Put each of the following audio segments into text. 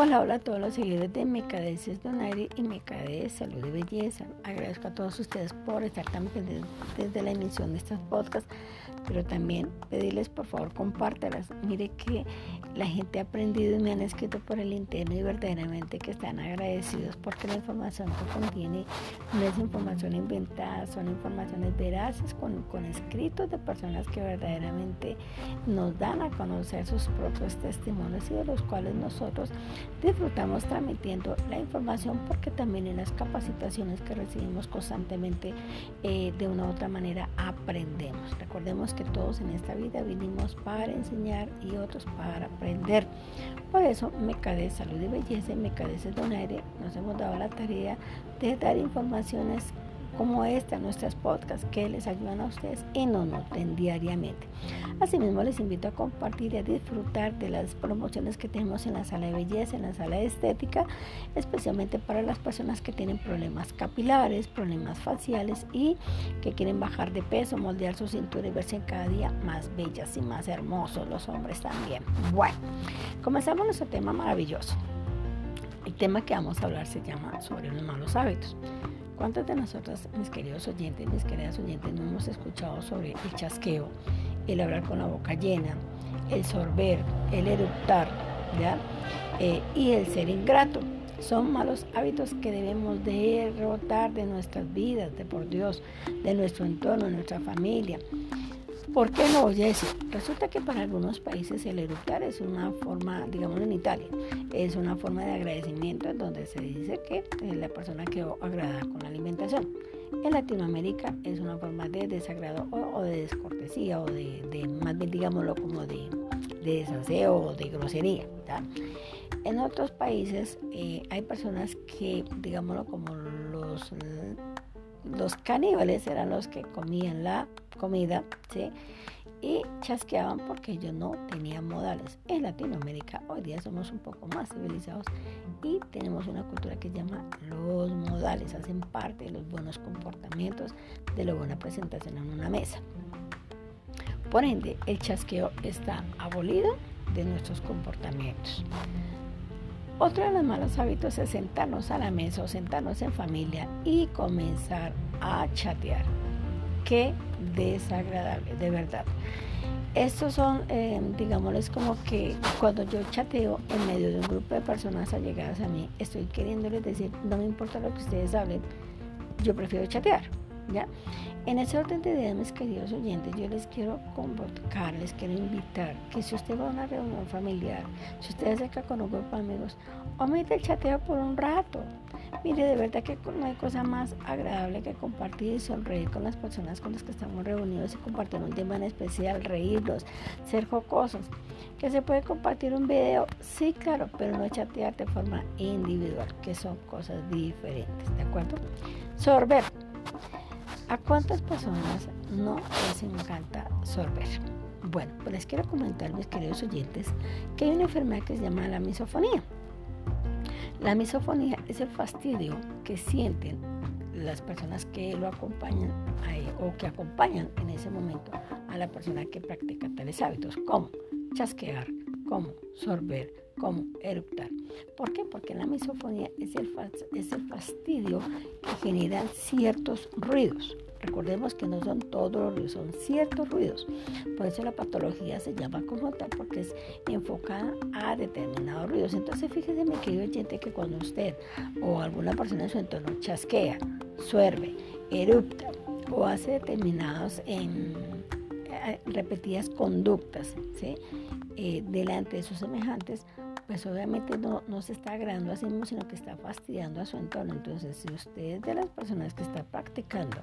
Hola, hola a todos los seguidores de Mecadeces Donaire y Mecadez Salud y Belleza. Agradezco a todos ustedes por estar tan pendientes desde la emisión de estos podcasts, pero también pedirles por favor compártalas. Mire que la gente ha aprendido y me han escrito por el interno y verdaderamente que están agradecidos porque la información que contiene no es información inventada, son informaciones veraces con, con escritos de personas que verdaderamente nos dan a conocer sus propios testimonios y de los cuales nosotros disfrutamos transmitiendo la información porque también en las capacitaciones que recibimos constantemente eh, de una u otra manera aprendemos. Recordemos que todos en esta vida vinimos para enseñar y otros para aprender. Por eso Mecade Salud y Belleza y Mecade Donaire nos hemos dado la tarea de dar informaciones como esta, nuestras podcasts que les ayudan a ustedes y nos nutren diariamente. Asimismo, les invito a compartir y a disfrutar de las promociones que tenemos en la sala de belleza, en la sala de estética, especialmente para las personas que tienen problemas capilares, problemas faciales y que quieren bajar de peso, moldear su cintura y verse cada día más bellas y más hermosos, los hombres también. Bueno, comenzamos nuestro tema maravilloso. El tema que vamos a hablar se llama sobre los malos hábitos. ¿Cuántos de nosotros, mis queridos oyentes, mis queridas oyentes, no hemos escuchado sobre el chasqueo, el hablar con la boca llena, el sorber, el eructar, ¿ya? Eh, y el ser ingrato? Son malos hábitos que debemos derrotar de nuestras vidas, de por Dios, de nuestro entorno, de nuestra familia. ¿Por qué no, Jesse? Resulta que para algunos países el eructar es una forma, digamos en Italia, es una forma de agradecimiento donde se dice que eh, la persona quedó agradada con la alimentación. En Latinoamérica es una forma de desagrado o, de descortesía o de, más bien digámoslo como de, desaseo o de grosería. En otros países eh, hay personas que, digámoslo como los los caníbales eran los que comían la comida, ¿sí? Y chasqueaban porque ellos no tenían modales. En Latinoamérica hoy día somos un poco más civilizados y tenemos una cultura que se llama los modales, hacen parte de los buenos comportamientos, de la buena presentación en una mesa. Por ende, el chasqueo está abolido de nuestros comportamientos. Otro de los malos hábitos es sentarnos a la mesa o sentarnos en familia y comenzar a chatear. Qué desagradable, de verdad. Estos son, eh, digámosles como que cuando yo chateo en medio de un grupo de personas allegadas a mí, estoy queriéndoles decir, no me importa lo que ustedes hablen, yo prefiero chatear. ¿Ya? En ese orden de ideas, mis queridos oyentes, yo les quiero convocar, les quiero invitar que si usted va a una reunión familiar, si usted acerca con un grupo de amigos, omite el chateo por un rato. Mire, de verdad que no hay cosa más agradable que compartir y sonreír con las personas con las que estamos reunidos y compartir un tema en especial, reírlos, ser jocosos. ¿Que se puede compartir un video? Sí, claro, pero no chatear de forma individual, que son cosas diferentes, ¿de acuerdo? Sorber. ¿A cuántas personas no les encanta sorber? Bueno, pues les quiero comentar, mis queridos oyentes, que hay una enfermedad que se llama la misofonía. La misofonía es el fastidio que sienten las personas que lo acompañan o que acompañan en ese momento a la persona que practica tales hábitos, como chasquear, como sorber, como eruptar. ¿Por qué? Porque la misofonía es el, fastidio que genera ciertos ruidos. Recordemos que no son todos los ruidos, son ciertos ruidos. Por eso la patología se llama como tal, porque es enfocada a determinados ruidos. Entonces, fíjese, mi querido oyente, que cuando usted o alguna persona en su entorno chasquea, suerve, erupta o hace eh, repetidas conductas ¿sí? Eh, delante de sus semejantes, pues obviamente no, no se está agradando a sí mismo, sino que está fastidiando a su entorno. Entonces, si usted es de las personas que está practicando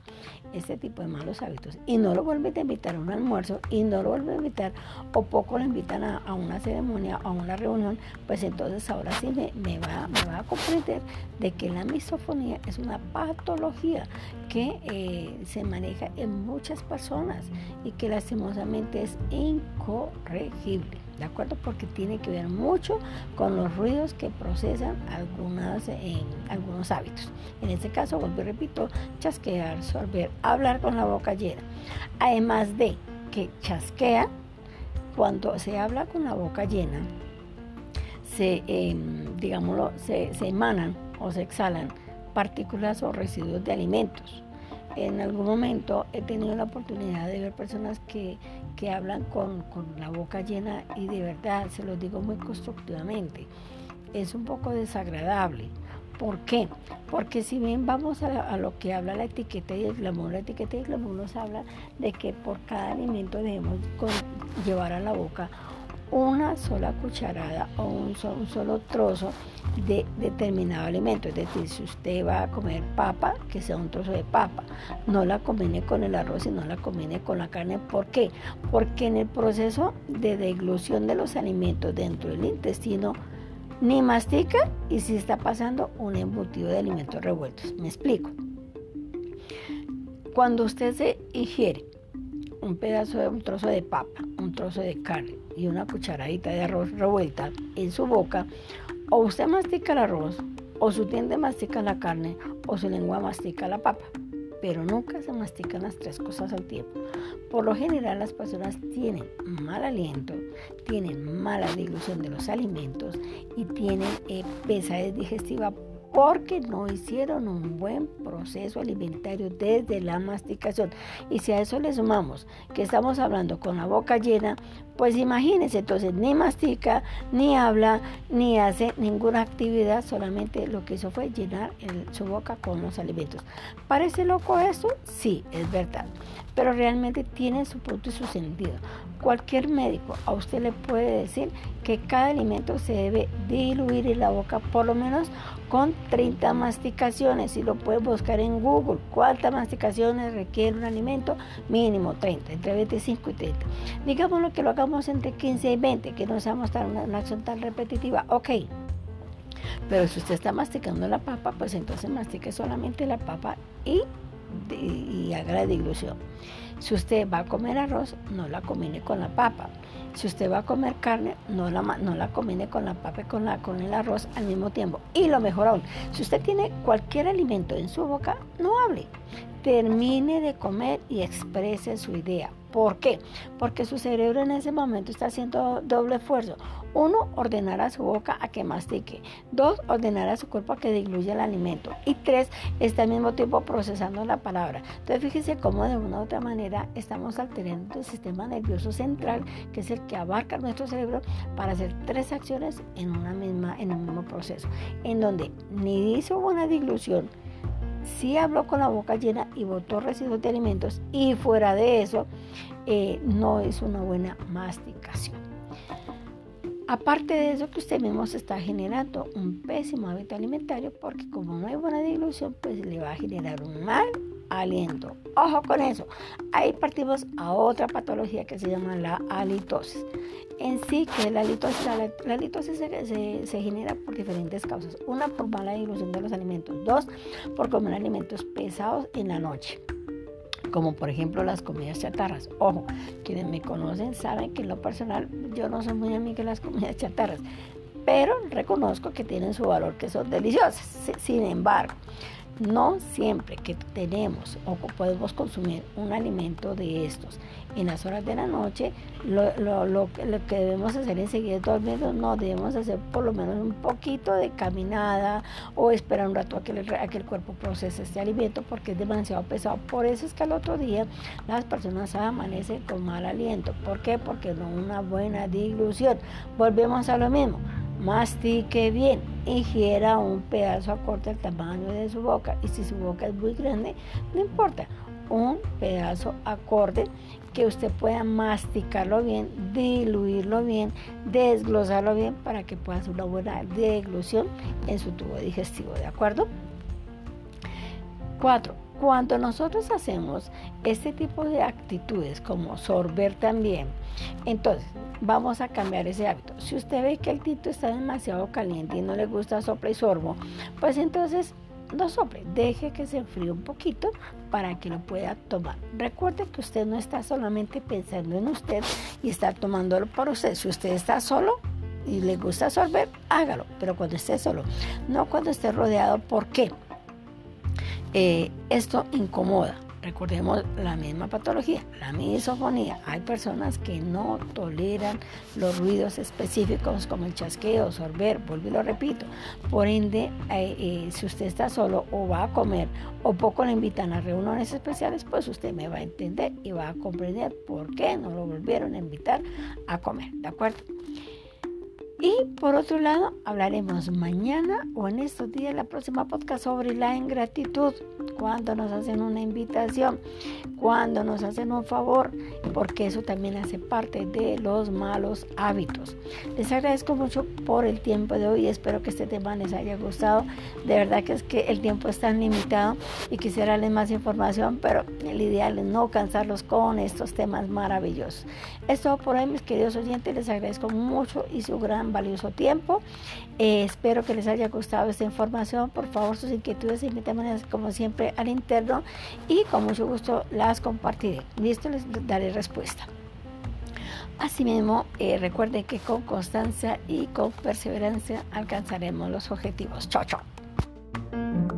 este tipo de malos hábitos y no lo vuelve a invitar a un almuerzo y no lo vuelve a invitar o poco lo invitan a, una ceremonia o a una reunión, pues entonces ahora sí me, va, me va a comprender de que la misofonía es una patología que eh, se maneja en muchas personas y que lastimosamente es incorregible. ¿De acuerdo? Porque tiene que ver mucho con los ruidos que procesan algunas, en algunos hábitos. En este caso, vuelvo y repito, chasquear, sorber, hablar con la boca llena. Además de que chasquea, cuando se habla con la boca llena, se, em, digámoslo, se, se emanan o se exhalan partículas o residuos de alimentos. En algún momento he tenido la oportunidad de ver personas que, que hablan con, con, la boca llena y de verdad, se los digo muy constructivamente, es un poco desagradable. ¿Por qué? Porque si bien vamos a, lo que habla la etiqueta y el glamour, la etiqueta y el glamour nos habla de que por cada alimento debemos llevar a la boca una sola cucharada o un solo, trozo de determinado alimento. Es decir, si usted va a comer papa, que sea un trozo de papa. No la combine con el arroz y no la combine con la carne. ¿Por qué? Porque en el proceso de deglución de los alimentos dentro del intestino, ni mastica y si está pasando un embutido de alimentos revueltos. Me explico. Cuando usted se ingiere un pedazo de un trozo de papa, trozo de carne y una cucharadita de arroz revuelta en su boca, o usted mastica el arroz, o su diente mastica la carne, o su lengua mastica la papa. Pero nunca se mastican las tres cosas al tiempo. Por lo general las personas tienen mal aliento, tienen mala dilución de los alimentos y tienen eh, pesadez digestiva porque no hicieron un buen proceso alimentario desde la masticación. Y si a eso le sumamos que estamos hablando con la boca llena, pues imagínense, entonces ni mastica, ni habla, ni hace ninguna actividad, solamente lo que hizo fue llenar su boca con los alimentos. ¿Parece loco eso? Sí, es verdad, pero realmente tiene su punto y su sentido. Cualquier médico a usted le puede decir que cada alimento se debe diluir en la boca por lo menos con 30 masticaciones y lo puedes buscar en Google. ¿Cuántas masticaciones requiere un alimento? Mínimo 30, entre 25 y 30. Digámoslo que lo hagamos entre 15 y 20, que no seamos tan, una, acción tan repetitiva. Ok. Pero si usted está masticando la papa, pues entonces mastique solamente la papa y, y haga la dilución. Si usted va a comer arroz, no la combine con la papa. Si usted va a comer carne, no la, no la combine con la papa y con, la, con el arroz al mismo tiempo. Y lo mejor aún, si usted tiene cualquier alimento en su boca, no hable. Termine de comer y exprese su idea. ¿Por qué? Porque su cerebro en ese momento está haciendo doble esfuerzo. Uno, ordenar a su boca a que mastique. Dos, ordenar a su cuerpo a que diluya el alimento. Y tres, está al mismo tiempo procesando la palabra. Entonces fíjese cómo de una u otra manera estamos alterando el sistema nervioso central, que es el que abarca nuestro cerebro, para hacer tres acciones en, una misma, en un mismo proceso. En donde ni hizo una dilución, sí habló con la boca llena y botó residuos de alimentos y fuera de eso eh, no es una buena masticación. Aparte de eso que usted mismo está generando un pésimo hábito alimentario porque como no hay buena dilución pues le va a generar un mal aliento. Ojo con eso. Ahí partimos a otra patología que se llama la halitosis. En sí, que la halitosis, la, halitosis se, se, genera por diferentes causas. Una, por mala dilución de los alimentos. Dos, por comer alimentos pesados en la noche. Como por ejemplo las comidas chatarras. Ojo, quienes me conocen saben que en lo personal yo no soy muy amiga de las comidas chatarras. Pero reconozco que tienen su valor, que son deliciosas. Sin embargo, no siempre que tenemos o podemos consumir un alimento de estos en las horas de la noche, lo, que debemos hacer enseguida es dormir, no debemos hacer por lo menos un poquito de caminada o esperar un rato a que, el, cuerpo procese este alimento porque es demasiado pesado. Por eso es que al otro día las personas amanecen con mal aliento. ¿Por qué? Porque no una buena dilución. Volvemos a lo mismo mastique bien, ingiera un pedazo acorde al tamaño de su boca y si su boca es muy grande, no importa, un pedazo acorde que usted pueda masticarlo bien, diluirlo bien, desglosarlo bien para que pueda hacer una buena deglución en su tubo digestivo, ¿de acuerdo? 4. Cuando nosotros hacemos este tipo de actitudes como sorber también, entonces vamos a cambiar ese hábito. Si usted ve que el tinto está demasiado caliente y no le gusta sopla y sorbo, pues entonces no sople, deje que se enfríe un poquito para que lo pueda tomar. Recuerde que usted no está solamente pensando en usted y está tomándolo para usted. Si usted está solo y le gusta sorber, hágalo, pero cuando esté solo, no cuando esté rodeado. ¿Por qué? Eh, esto incomoda Recordemos la misma patología, la misofonía. Hay personas que no toleran los ruidos específicos como el chasqueo, sorber, vuelvo y lo repito. Por ende, eh, eh, si usted está solo o va a comer o poco le invitan a reuniones especiales, pues usted me va a entender y va a comprender por qué no lo volvieron a invitar a comer. ¿De acuerdo? Y por otro lado, hablaremos mañana o en estos días, la próxima podcast sobre la ingratitud, cuando nos hacen una invitación, cuando nos hacen un favor, porque eso también hace parte de los malos hábitos. Les agradezco mucho por el tiempo de hoy, espero que este tema les haya gustado. De verdad que es que el tiempo es tan limitado y quisiera darles más información, pero el ideal es no cansarlos con estos temas maravillosos. Esto por hoy, mis queridos oyentes, les agradezco mucho y su gran valioso tiempo. Eh, espero que les haya gustado esta información. Por favor, sus inquietudes invítame como al interno y con mucho gusto las compartiré. Listo, les daré respuesta. Asimismo, eh, recuerden que con constancia y con perseverancia alcanzaremos los objetivos. Chao, chao.